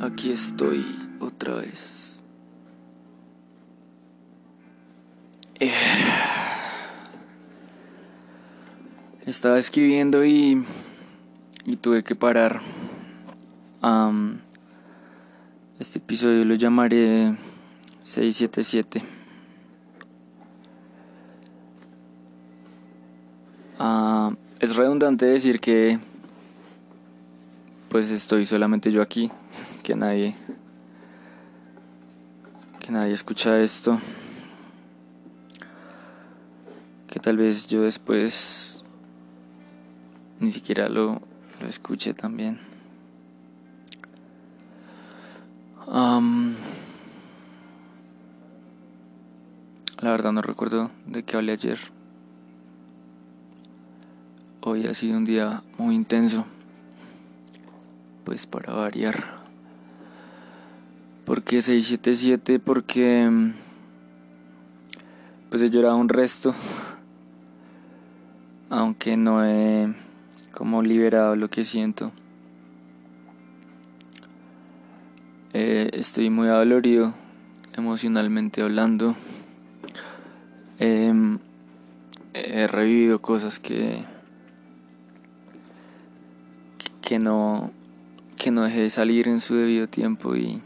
Aquí estoy otra vez. Eh, estaba escribiendo y, y tuve que parar. este episodio lo llamaré 677. Ah, es redundante decir que pues estoy solamente yo aquí, que nadie que nadie escucha esto. Que tal vez yo después ni siquiera lo, lo escuche también. la verdad no recuerdo de qué hablé ayer. Hoy ha sido un día muy intenso pues para variar. ¿Por qué 677? Porque pues he llorado un resto. Aunque no he como liberado lo que siento. Eh, estoy muy adolorido emocionalmente hablando. Em, he revivido cosas que que no que no deje de salir en su debido tiempo y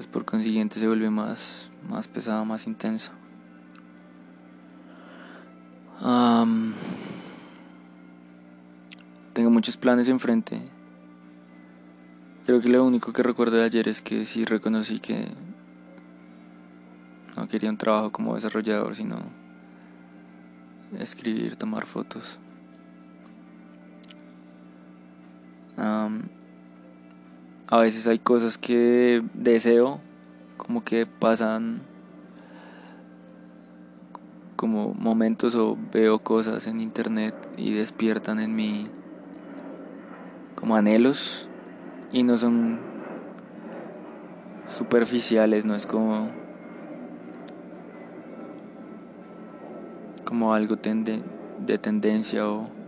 pues por consiguiente se vuelve más, más pesado, más intenso. tengo muchos planes enfrente. Creo que lo único que recuerdo de ayer es que sí reconocí que no quería un trabajo como desarrollador, sino escribir, tomar fotos. A veces hay cosas que deseo, como que pasan como momentos o veo cosas en internet y despiertan en mí como anhelos y no son superficiales, no es como como algo de tendencia o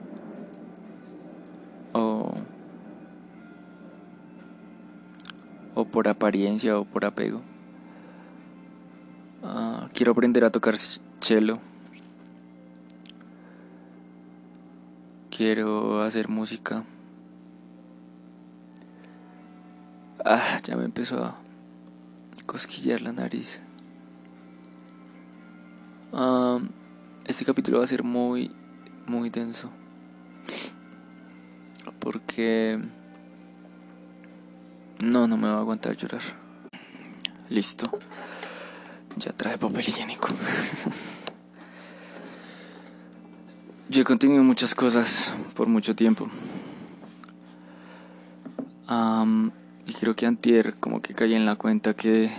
por apariencia o por apego. Ah, quiero aprender a tocar cello. Quiero hacer música. Ah, ya me empezó a cosquillar la nariz. Ah, este capítulo va a ser muy, muy denso. Porque no, no me va a aguantar llorar. Listo. Ya traje papel higiénico. Yo he contenido muchas cosas por mucho tiempo. y creo que antier como que caí en la cuenta que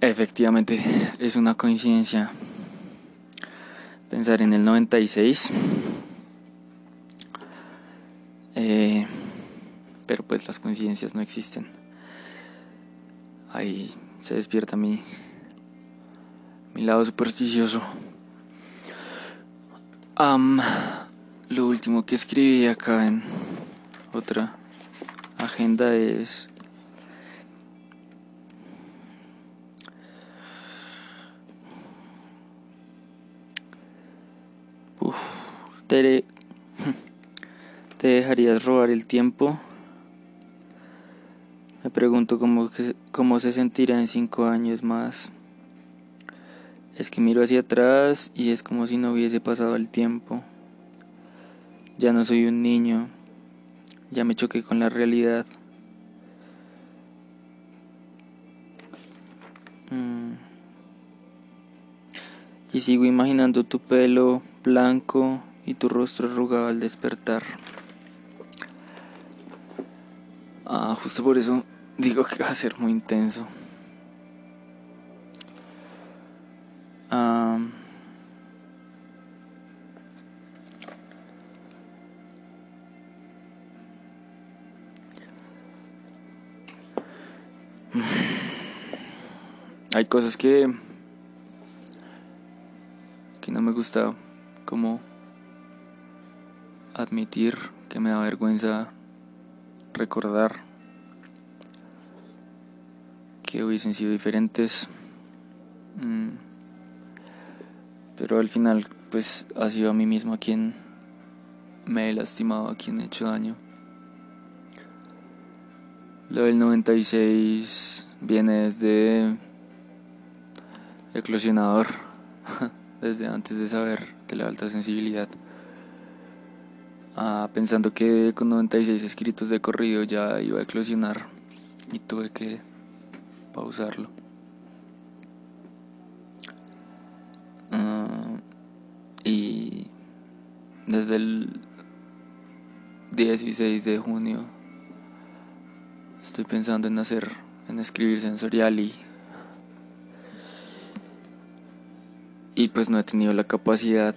efectivamente es una coincidencia pensar en el 96. Eh, pero pues las coincidencias no existen. Ahí se despierta mi, mi lado supersticioso. lo último que escribí acá en otra agenda es te, te dejarías robar el tiempo pregunto cómo, cómo se sentirá en cinco años más. Es que miro hacia atrás y es como si no hubiese pasado el tiempo. Ya no soy un niño. Ya me choqué con la realidad. Mm. Y sigo imaginando tu pelo blanco y tu rostro arrugado al despertar. Ah, justo por eso digo que va a ser muy intenso. hay cosas que que no me gusta como admitir que me da vergüenza recordar que hubiesen sido diferentes. Mm. Pero al final, pues ha sido a mí mismo a quien me he lastimado, a quien he hecho daño. Lo del 96 viene desde eclosionador, desde antes de saber de la alta sensibilidad. Ah, pensando que con 96 escritos de corrido ya iba a eclosionar y tuve que pausarlo. Ah, y desde el 16 de junio estoy pensando en hacer, en escribir sensorial y y pues no he tenido la capacidad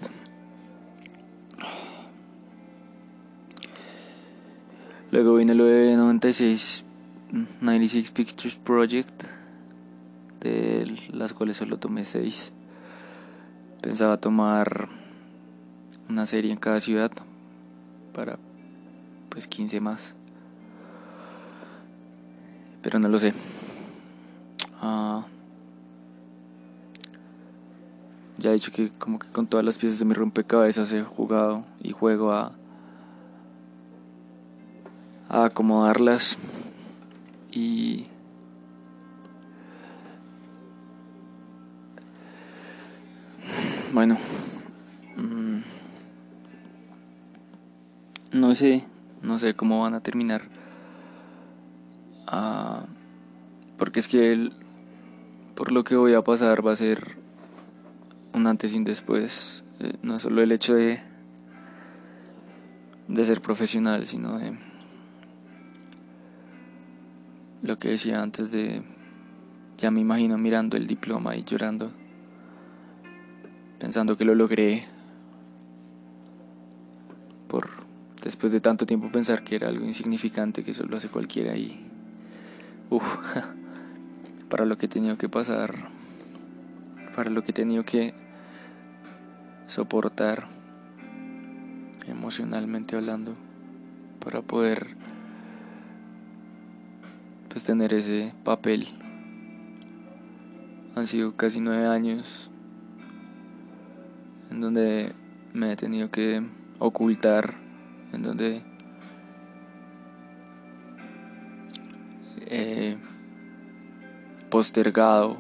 Luego vino lo de 96, 96 Pictures Project, de las cuales solo tomé 6. Pensaba tomar una serie en cada ciudad para pues 15 más. Pero no lo sé. Ah, ya he dicho que como que con todas las piezas de mi rompecabezas he jugado y juego a a acomodarlas y bueno mm, no sé no sé cómo van a terminar ah, porque es que el, por lo que voy a pasar va a ser un antes y un después eh, no solo el hecho de de ser profesional sino de lo que decía antes de, ya me imagino mirando el diploma y llorando, pensando que lo logré, por después de tanto tiempo pensar que era algo insignificante, que eso lo hace cualquiera y, uff, para lo que he tenido que pasar, para lo que he tenido que soportar emocionalmente hablando, para poder pues tener ese papel. Han sido casi nueve años en donde me he tenido que ocultar, en donde he postergado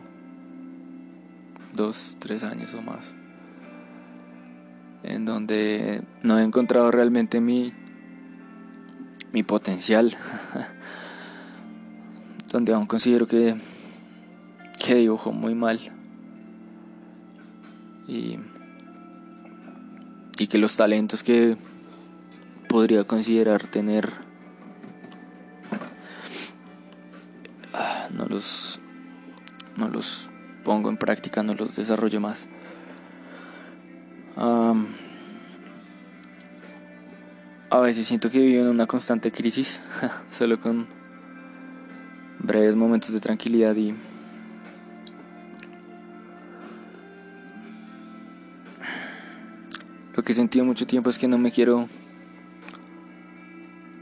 dos, tres años o más, en donde no he encontrado realmente mi, mi potencial. donde aún considero que, que dibujo muy mal y, y que los talentos que podría considerar tener ah, no los no los pongo en práctica, no los desarrollo más. a veces siento que vivo en una constante crisis, solo con breves momentos de tranquilidad y lo que he sentido mucho tiempo es que no me quiero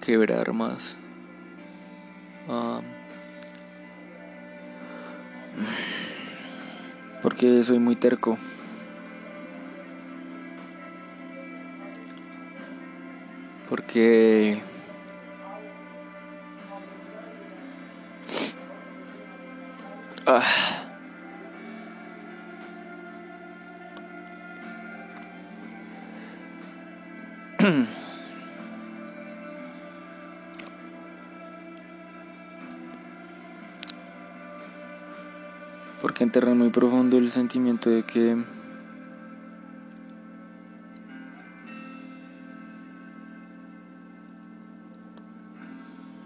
quebrar más. porque soy muy terco. Porque Porque enterra muy profundo el sentimiento de que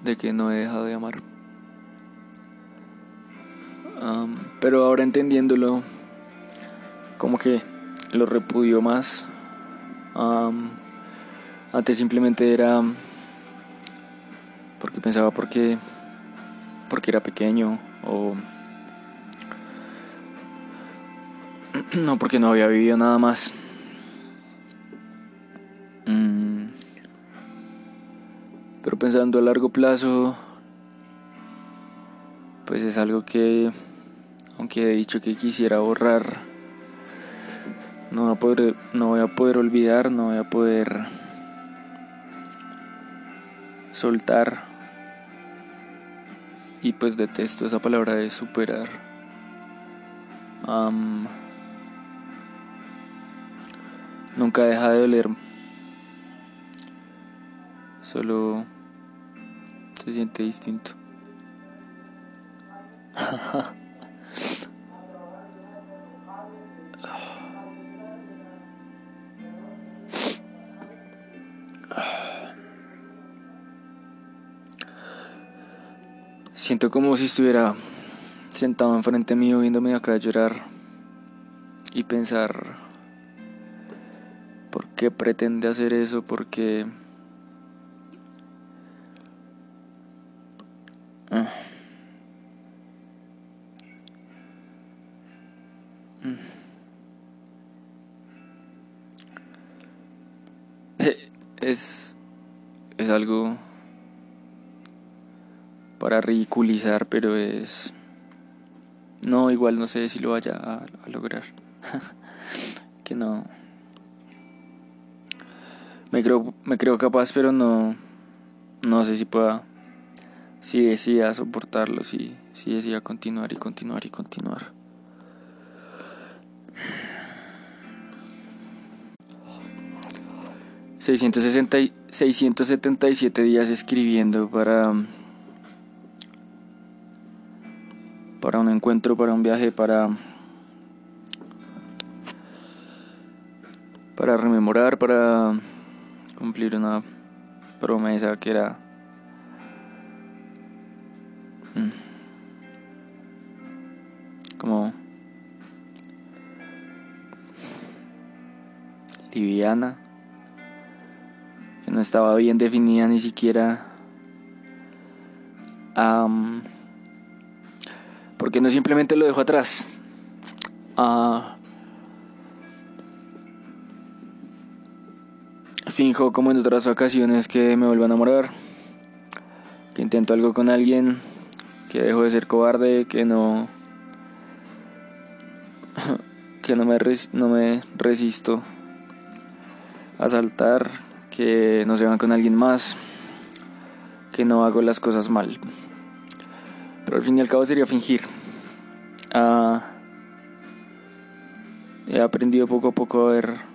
de que no he dejado de amar pero ahora entendiéndolo, como que lo repudio más. antes simplemente era porque pensaba porque porque era pequeño o no porque no había vivido nada más. Mm. Pero pensando a largo plazo, pues es algo que, aunque he dicho que quisiera borrar, no voy a poder, no voy a poder olvidar, no voy a poder soltar. Y pues detesto esa palabra de superar. Nunca deja de doler. Solo se siente distinto. Siento como si estuviera sentado enfrente mío viéndome acá llorar y pensar qué pretende hacer eso, porque ah. mm. es es algo para ridiculizar, pero es... No, igual no sé si lo vaya a, lograr. que no... Me creo, me creo capaz, pero no... No sé si pueda... Si decida soportarlo, si, si decida continuar y continuar y continuar. ...677 días escribiendo para para un encuentro, para un viaje, para para rememorar, para cumplir una promesa que era mm, como liviana, que no estaba bien definida ni siquiera. porque no simplemente lo dejo atrás. Ah, finjo como en otras ocasiones que me vuelvo a enamorar, que intento algo con alguien, que dejo de ser cobarde, que no que no me, resisto a saltar, que no se van con alguien más, que no hago las cosas mal. Pero al fin y al cabo sería fingir. Ah, he aprendido poco a poco a ver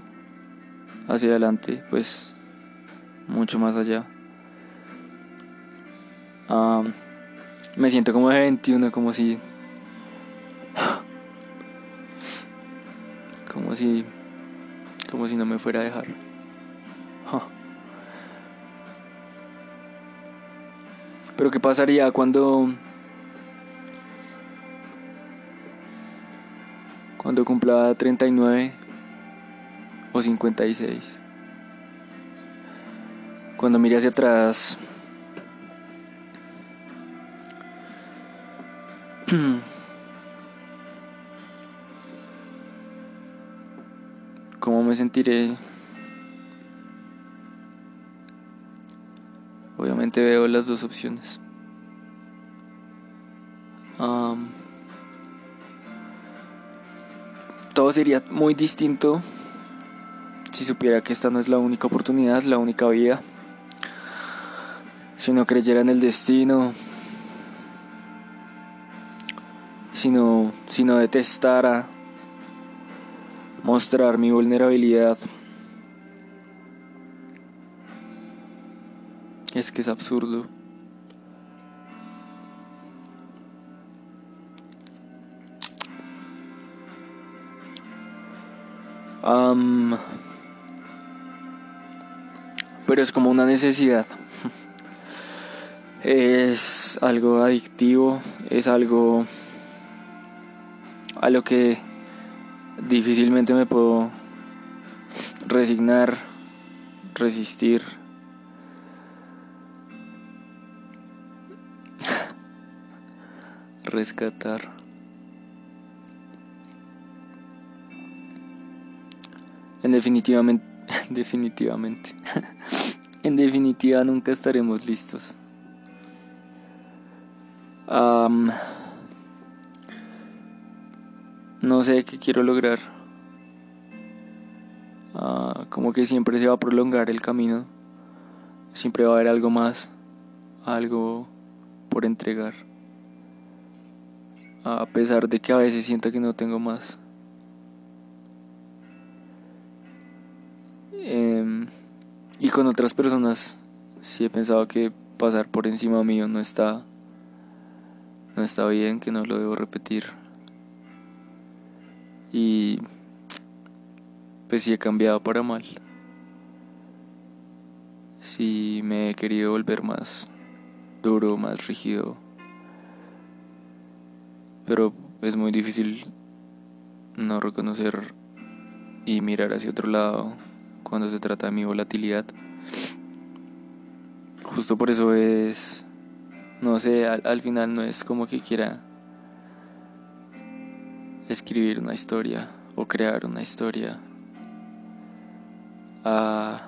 hacia adelante, pues mucho más allá. Me siento como de 21, como si. Como si. Como si no me fuera a dejar. Pero ¿qué pasaría cuando cuando cumpla 39 o 56. Cuando mire hacia atrás, ¿cómo me sentiré? Obviamente veo las dos opciones. todo sería muy distinto si supiera que esta no es la única oportunidad, la única vida. Si no creyera en el destino, si no, detestara mostrar mi vulnerabilidad. Es que es absurdo. Pero es como una necesidad. Es algo adictivo, es algo a lo que difícilmente me puedo resignar, resistir. rescatar. En definitivamente, definitivamente. En definitiva, nunca estaremos listos. no sé qué quiero lograr. Ah, como que siempre se va a prolongar el camino. Siempre va a haber algo más, algo por entregar. A pesar de que a veces siento que no tengo más. Em, y con otras personas sí he pensado que pasar por encima mío no está no está bien, que no lo debo repetir. Y pues sí he cambiado para mal. Sí me he querido volver más duro, más rígido. Pero es muy difícil no reconocer y mirar hacia otro lado cuando se trata de mi volatilidad. Justo por eso es, no sé, al, final no es como que quiera escribir una historia o crear una historia. Ah,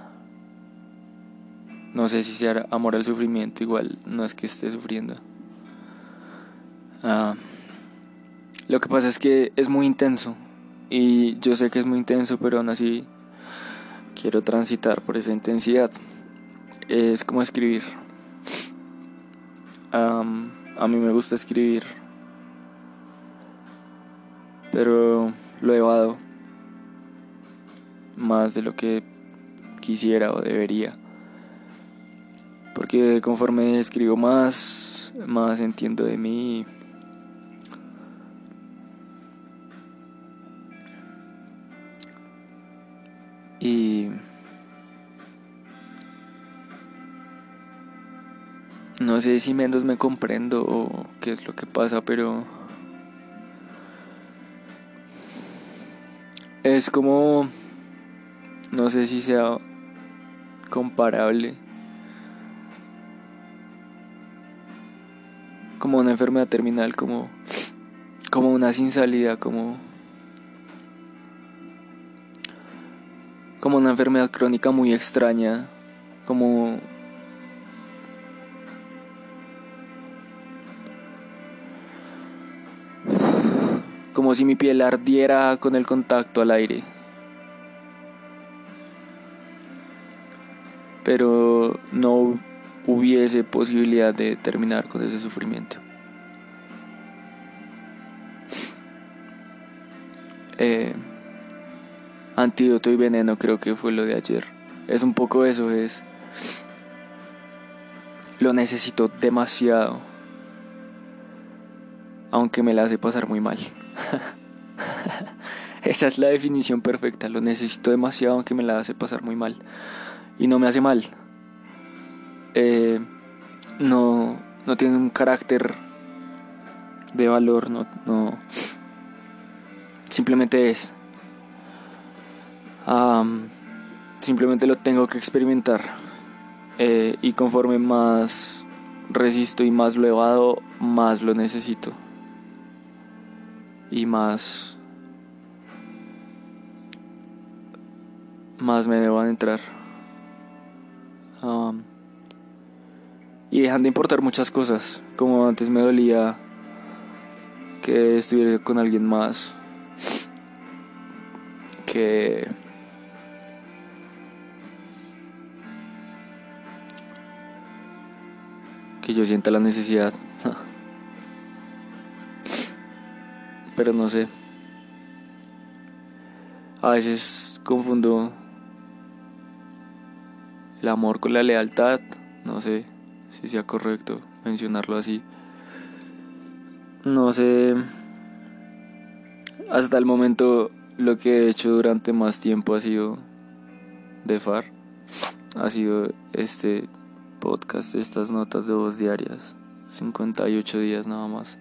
no sé si sea amor al sufrimiento, igual no es que esté sufriendo. Ah, lo que pasa es que es muy intenso y yo sé que es muy intenso, pero aún así quiero transitar por esa intensidad. Es como escribir. a mí me gusta escribir, pero lo he evado más de lo que quisiera o debería. Porque conforme escribo más, más entiendo de mí. Y no sé si menos me comprendo o qué es lo que pasa, pero es como no sé si sea comparable como una enfermedad terminal, como como una sin salida, como como una enfermedad crónica muy extraña, como como si mi piel ardiera con el contacto al aire. Pero no hubiese posibilidad de terminar con ese sufrimiento. Eh, Antídoto y veneno creo que fue lo de ayer. Es un poco eso, es... Lo necesito demasiado. Aunque me la hace pasar muy mal. Esa es la definición perfecta. Lo necesito demasiado aunque me la hace pasar muy mal. Y no me hace mal. Eh, no, no tiene un carácter de valor. No, no. Simplemente es simplemente lo tengo que experimentar. Eh, y conforme más resisto y más lo evado, más lo necesito. Y más. Más me debo entrar. y dejan de importar muchas cosas. Como antes me dolía que estuviera con alguien más. Que yo sienta la necesidad. Pero no sé. A veces confundo el amor con la lealtad. No sé si sea correcto mencionarlo así. No sé. Hasta el momento lo que he hecho durante más tiempo ha sido de far. Ha sido este podcast, estas notas de voz diarias. 58 días nada más.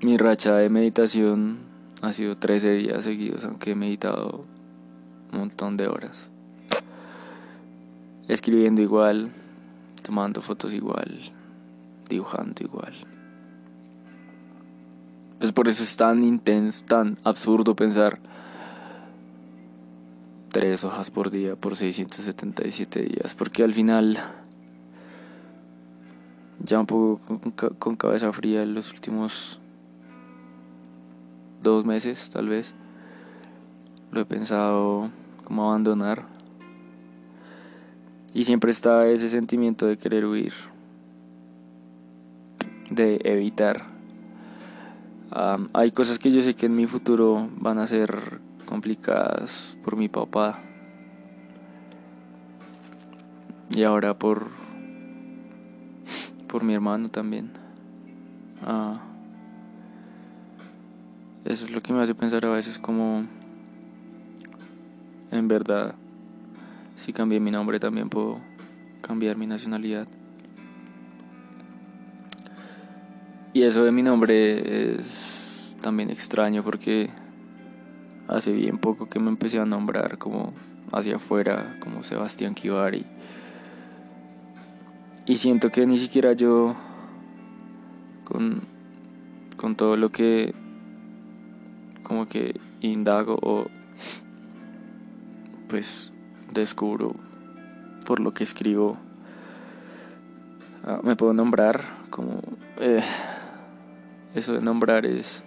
Mi racha de meditación ha sido 13 días seguidos, aunque he meditado un montón de horas. Escribiendo igual, tomando fotos igual, dibujando igual. Pues por eso es tan intenso, tan absurdo pensar tres hojas por día por 677 días, porque al final ya un poco con, cabeza fría en los últimos dos meses tal vez lo he pensado como abandonar. Y siempre está ese sentimiento de querer huir de evitar. Hay cosas que yo sé que en mi futuro van a ser complicadas por mi papá. Y ahora por por mi hermano también. Ah, eso es lo que me hace pensar a veces como en verdad si cambié mi nombre también puedo cambiar mi nacionalidad. Y eso de mi nombre es también extraño porque hace bien poco que me empecé a nombrar como hacia afuera, como Sebastián Kivari. Y siento que ni siquiera yo, con, con todo lo que como que indago o pues descubro por lo que escribo, ah, me puedo nombrar como... Eh, eso de nombrar es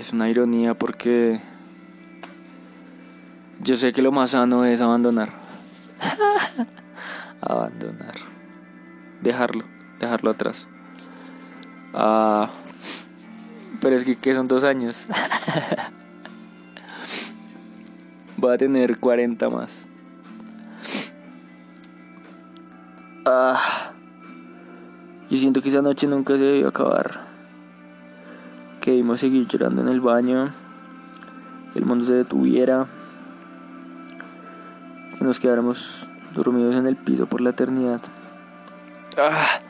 Es una ironía porque yo sé que lo más sano es abandonar. abandonar. Dejarlo, dejarlo atrás. Ah, pero es que, que son dos años. Voy a tener 40 más. Ah, yo siento que esa noche nunca se debió acabar que debimos seguir llorando en el baño, que el mundo se detuviera, que nos quedáramos dormidos en el piso por la eternidad. Ah,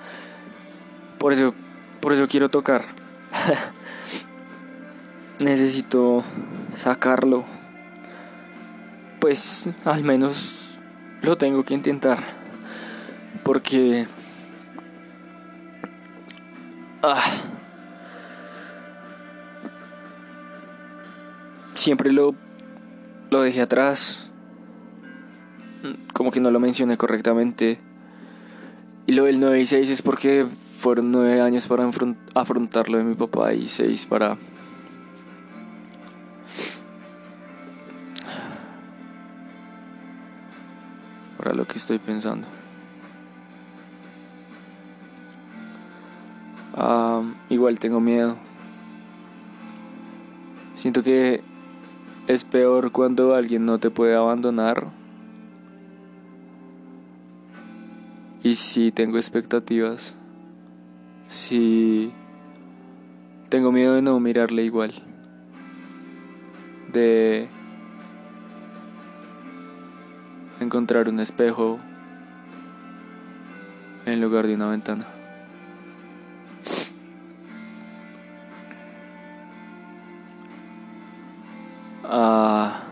por eso, por eso quiero tocar. Necesito sacarlo. Pues al menos lo tengo que intentar. Porque... Ah. Siempre lo, lo dejé atrás. Como que no lo mencioné correctamente. Y lo del 9 y 6 es porque fueron 9 años para afrontarlo de mi papá y 6 para... Para lo que estoy pensando. Ah, igual tengo miedo. Siento que es peor cuando alguien no te puede abandonar. Y si tengo expectativas. Si tengo miedo de no mirarle igual. De encontrar un espejo en lugar de una ventana. Ah,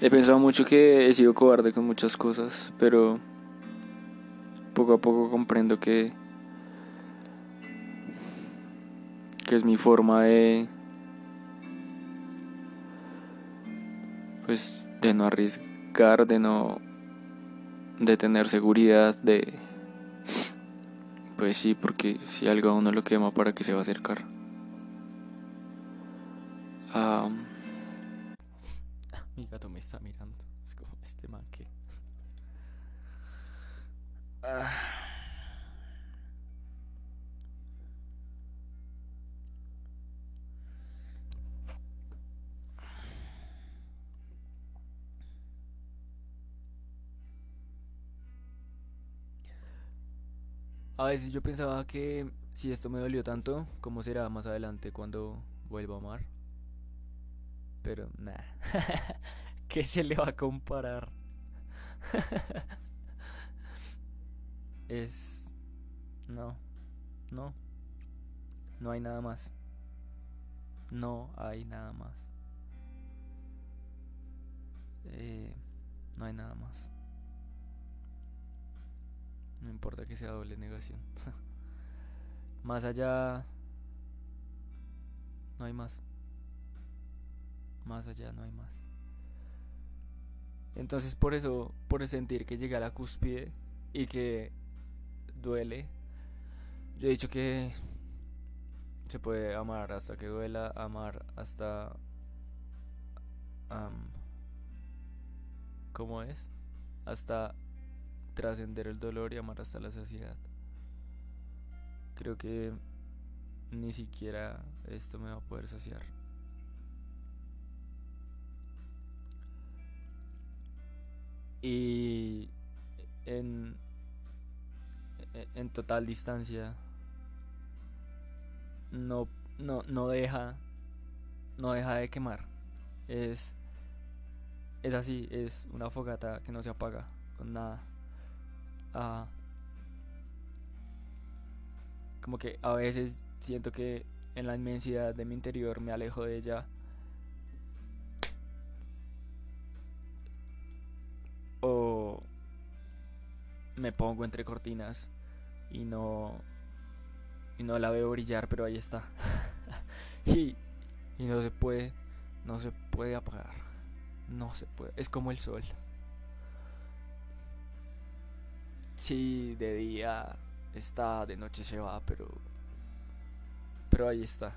he pensado mucho que he sido cobarde con muchas cosas, pero poco a poco comprendo que que es mi forma de pues de no arriesgar, de no de tener seguridad, de pues sí, porque si algo a uno lo quema para que se va a acercar. Ah. A veces yo pensaba que si esto me dolió tanto, ¿cómo será más adelante cuando vuelva a amar? Pero nada. ¿Qué se le va a comparar? es... No. No. No hay nada más. No hay nada más. Eh, no hay nada más. No importa que sea doble negación. más allá no hay más. Más allá no hay más. Entonces por eso, por sentir que llega a la cúspide y que duele, yo he dicho que se puede amar hasta que duela, amar hasta... ¿Cómo es? Hasta trascender el dolor y amar hasta la saciedad. Creo que ni siquiera esto me va a poder saciar. Y en, en total distancia no, no, no deja no deja de quemar. Es es así, es una fogata que no se apaga con nada. Ah, como que a veces siento que en la inmensidad de mi interior me alejo de ella. O me pongo entre cortinas y no y no la veo brillar, pero ahí está. y, no se puede, no se puede apagar. No se puede, es como el sol. Sí, de día está, de noche se va, pero pero ahí está.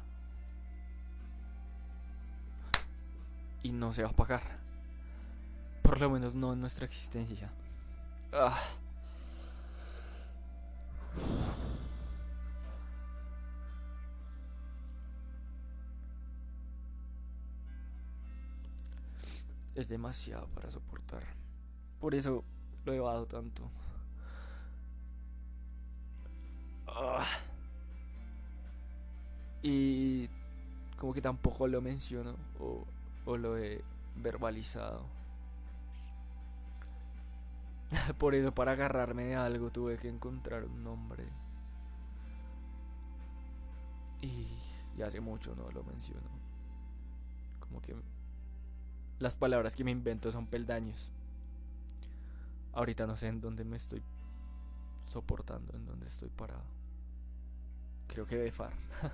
Y no se va a apagar. Por lo menos no en nuestra existencia. Ah. Es demasiado para soportar. Por eso lo he llevado tanto. Ah. Y como que tampoco lo menciono o, o lo he verbalizado. Por eso para agarrarme de algo tuve que encontrar un nombre. Y, y hace mucho no lo menciono. Como que las palabras que me invento son peldaños. Ahorita no sé en dónde me estoy soportando, en dónde estoy parado. Creo que de far.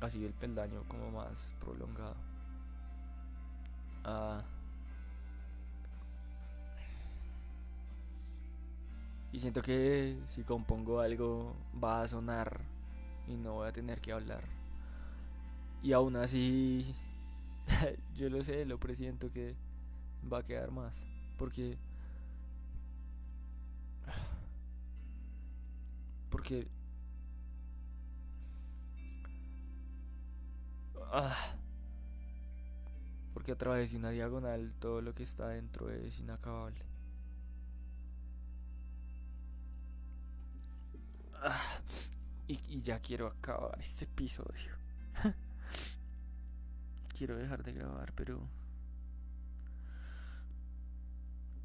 Así el peldaño como más prolongado. Ah. Y siento que si compongo algo va a sonar y no voy a tener que hablar. Y aún así yo lo sé, lo presiento que va a quedar más. Porque. Porque. Ah, porque a través de una diagonal todo lo que está dentro es inacabable. Ah, y ya quiero acabar este episodio. quiero dejar de grabar, pero.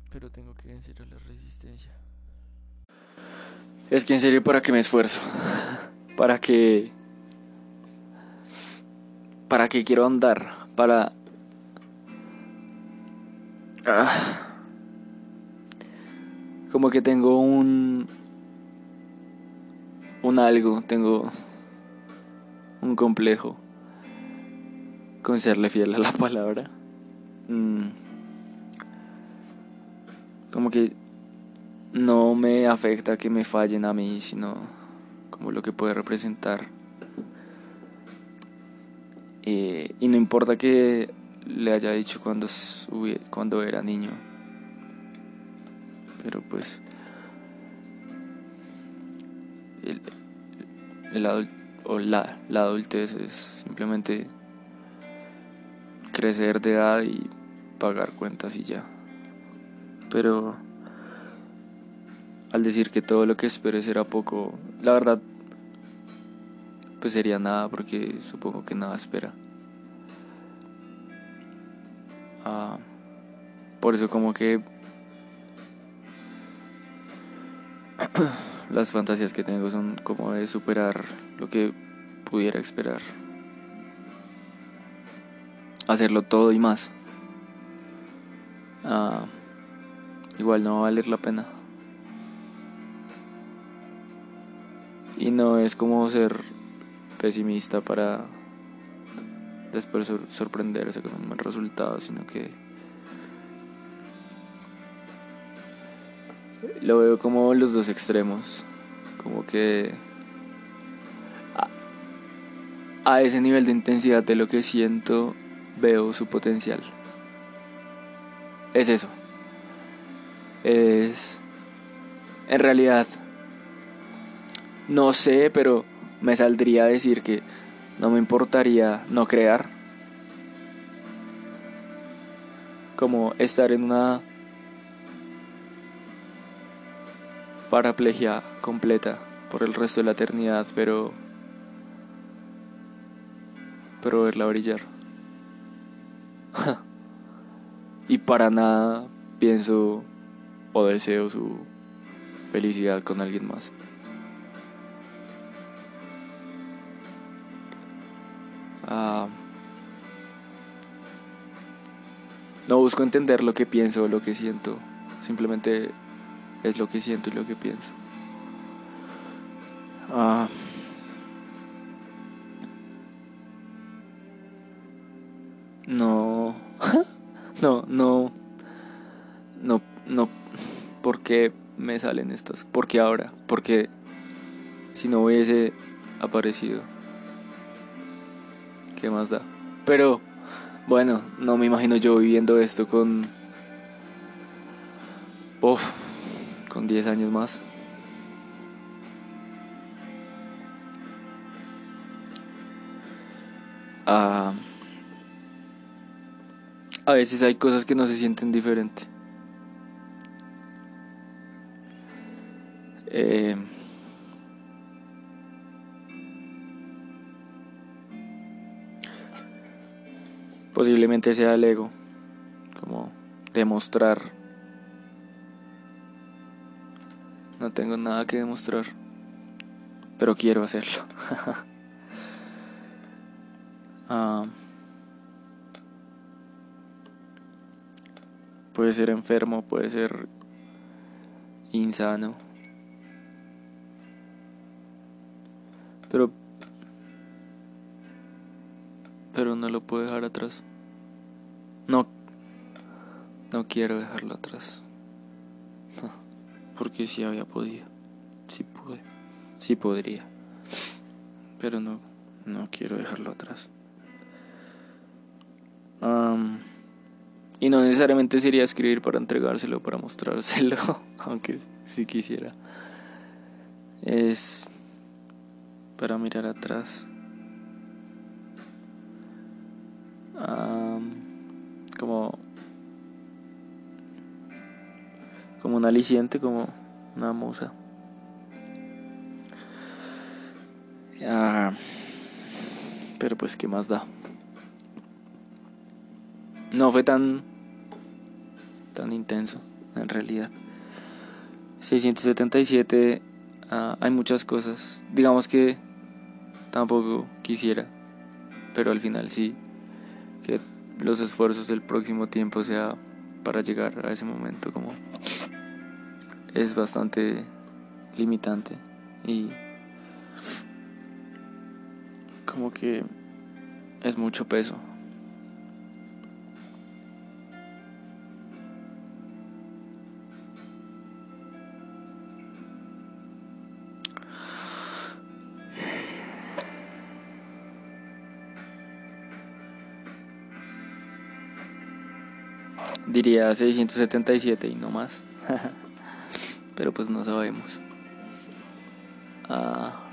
Pero tengo que vencer a la resistencia. Es que en serio, ¿para qué me esfuerzo? ¿Para qué? ¿Para qué quiero andar? Para. Ah. Como que tengo un. Un algo, tengo. Un complejo con serle fiel a la palabra. Mm. Como que no me afecta que me fallen a mí, sino como lo que puede representar. Eh, y no importa que le haya dicho cuando, cuando era niño. Pero pues... El, el o la, la adultez es simplemente crecer de edad y pagar cuentas y ya. Pero al decir que todo lo que esperé será poco, la verdad, pues sería nada porque supongo que nada espera. Ah, por eso como que las fantasías que tengo son como de superar lo que pudiera esperar hacerlo todo y más. Ah, igual no va a valer la pena. Y no es como ser pesimista para después sorprenderse con un buen resultado, sino que lo veo como los dos extremos, como que a, a ese nivel de intensidad de lo que siento veo su potencial. Es eso. Es en realidad no sé, pero me saldría a decir que no me importaría no crear. Como estar en una paraplegia completa por el resto de la eternidad, pero pero verla brillar. y para nada pienso o deseo su felicidad con alguien más. Ah, no busco entender lo que pienso o lo que siento. Simplemente es lo que siento y lo que pienso. Ah, no, no. No, no. ¿Por qué me salen estas? ¿Por qué ahora? Porque si no hubiese aparecido. ¿Qué más da? Pero, bueno, no me imagino yo viviendo esto con... Uf, con 10 años más. Ah, a veces hay cosas que no se sienten diferente. Eh, Posiblemente sea el ego, como demostrar. No tengo nada que demostrar, pero quiero hacerlo. Ah. Puede ser enfermo, puede ser insano. Pero pero no lo puedo dejar atrás. No, no quiero dejarlo atrás. porque si había podido, si pude, si podría, pero no, no quiero dejarlo atrás. Y no necesariamente sería escribir para entregárselo, para mostrárselo, aunque si quisiera. Es para mirar atrás como como un aliciente, como una musa. pero pues qué más da. No fue tan tan intenso en realidad. 677 ah, hay muchas cosas. Digamos que tampoco quisiera, pero al final sí que los esfuerzos del próximo tiempo sea para llegar a ese momento como es bastante limitante y como que es mucho peso Diría 677 y no más. Pero pues no sabemos. Ah.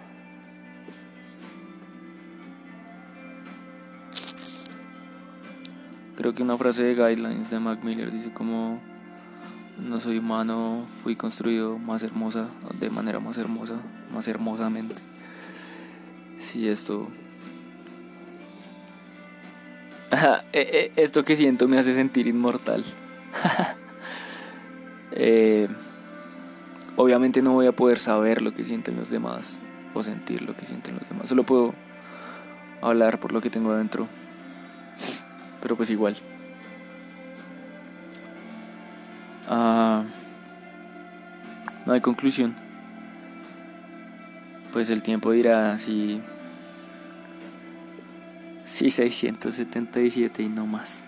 Creo que una frase de Guidelines de Mac Miller dice como no soy humano, fui construido más hermosa, de manera más hermosa, más hermosamente. Si esto Eh, eh, esto que siento me hace sentir inmortal. Eh, obviamente no voy a poder saber lo que sienten los demás o sentir lo que sienten los demás. Solo puedo hablar por lo que tengo adentro. Pero pues igual. Ah, no hay conclusión. Pues el tiempo dirá si Sí, 677 y no más.